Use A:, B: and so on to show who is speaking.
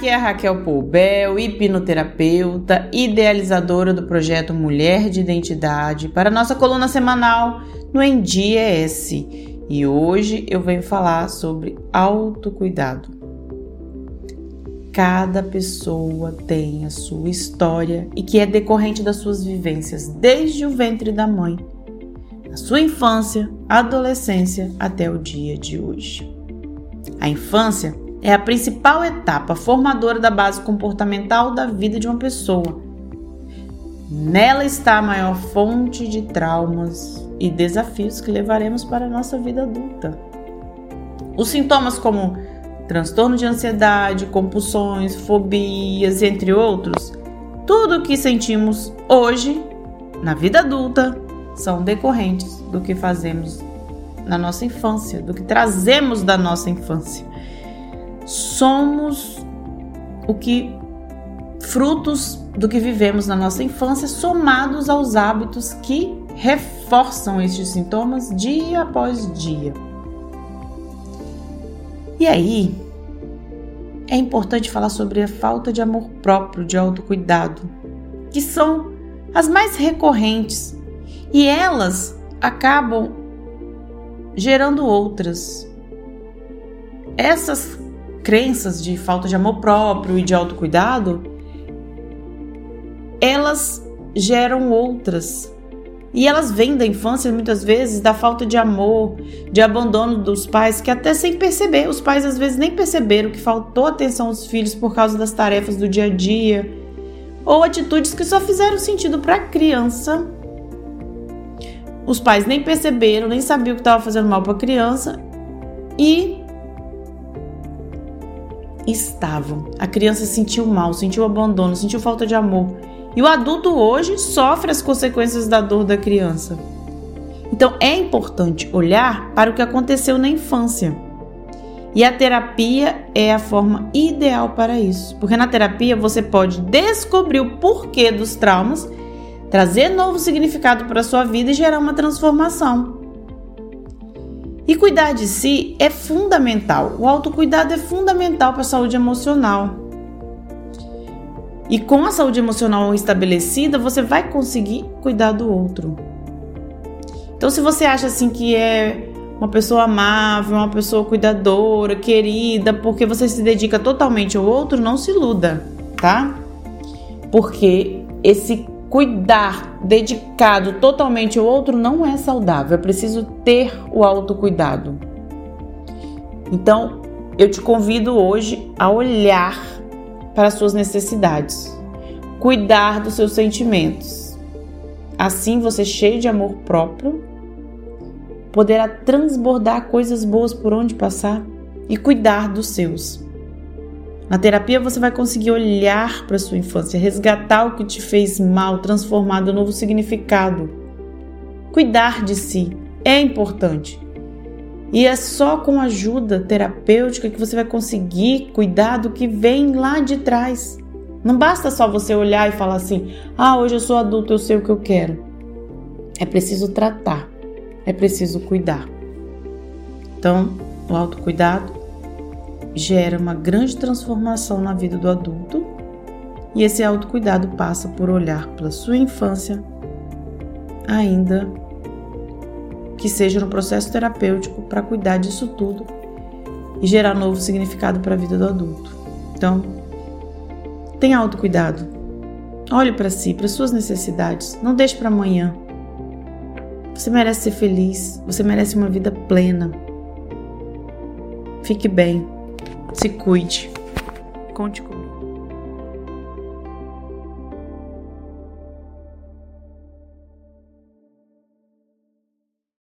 A: Aqui é a Raquel Poubel, hipnoterapeuta, idealizadora do projeto Mulher de Identidade para nossa coluna semanal no ES. E hoje eu venho falar sobre autocuidado. Cada pessoa tem a sua história e que é decorrente das suas vivências desde o ventre da mãe, na sua infância, adolescência até o dia de hoje. A infância é a principal etapa formadora da base comportamental da vida de uma pessoa. Nela está a maior fonte de traumas e desafios que levaremos para a nossa vida adulta. Os sintomas como transtorno de ansiedade, compulsões, fobias, entre outros, tudo o que sentimos hoje na vida adulta são decorrentes do que fazemos na nossa infância, do que trazemos da nossa infância somos o que frutos do que vivemos na nossa infância, somados aos hábitos que reforçam estes sintomas dia após dia. E aí, é importante falar sobre a falta de amor próprio, de autocuidado, que são as mais recorrentes e elas acabam gerando outras. Essas crenças de falta de amor próprio e de autocuidado, elas geram outras. E elas vêm da infância, muitas vezes, da falta de amor, de abandono dos pais, que até sem perceber, os pais às vezes nem perceberam que faltou atenção aos filhos por causa das tarefas do dia a dia, ou atitudes que só fizeram sentido para a criança. Os pais nem perceberam, nem sabiam que estava fazendo mal para a criança e estavam. A criança sentiu mal, sentiu abandono, sentiu falta de amor. E o adulto hoje sofre as consequências da dor da criança. Então é importante olhar para o que aconteceu na infância. E a terapia é a forma ideal para isso, porque na terapia você pode descobrir o porquê dos traumas, trazer novo significado para a sua vida e gerar uma transformação. E cuidar de si é fundamental. O autocuidado é fundamental para a saúde emocional. E com a saúde emocional estabelecida, você vai conseguir cuidar do outro. Então, se você acha assim que é uma pessoa amável, uma pessoa cuidadora, querida, porque você se dedica totalmente ao outro, não se iluda, tá? Porque esse cuidar dedicado totalmente ao outro não é saudável. É preciso ter o autocuidado. Então, eu te convido hoje a olhar para as suas necessidades, cuidar dos seus sentimentos. Assim, você, cheio de amor próprio, poderá transbordar coisas boas por onde passar e cuidar dos seus. Na terapia você vai conseguir olhar para sua infância, resgatar o que te fez mal, transformar no novo significado. Cuidar de si é importante. E é só com ajuda terapêutica que você vai conseguir cuidar do que vem lá de trás. Não basta só você olhar e falar assim: "Ah, hoje eu sou adulto, eu sei o que eu quero". É preciso tratar. É preciso cuidar. Então, o autocuidado gera uma grande transformação na vida do adulto e esse autocuidado passa por olhar pela sua infância, ainda que seja no processo terapêutico para cuidar disso tudo e gerar novo significado para a vida do adulto. Então, tenha autocuidado. Olhe para si, para suas necessidades. Não deixe para amanhã. Você merece ser feliz. Você merece uma vida plena. Fique bem. Se cuide. Conte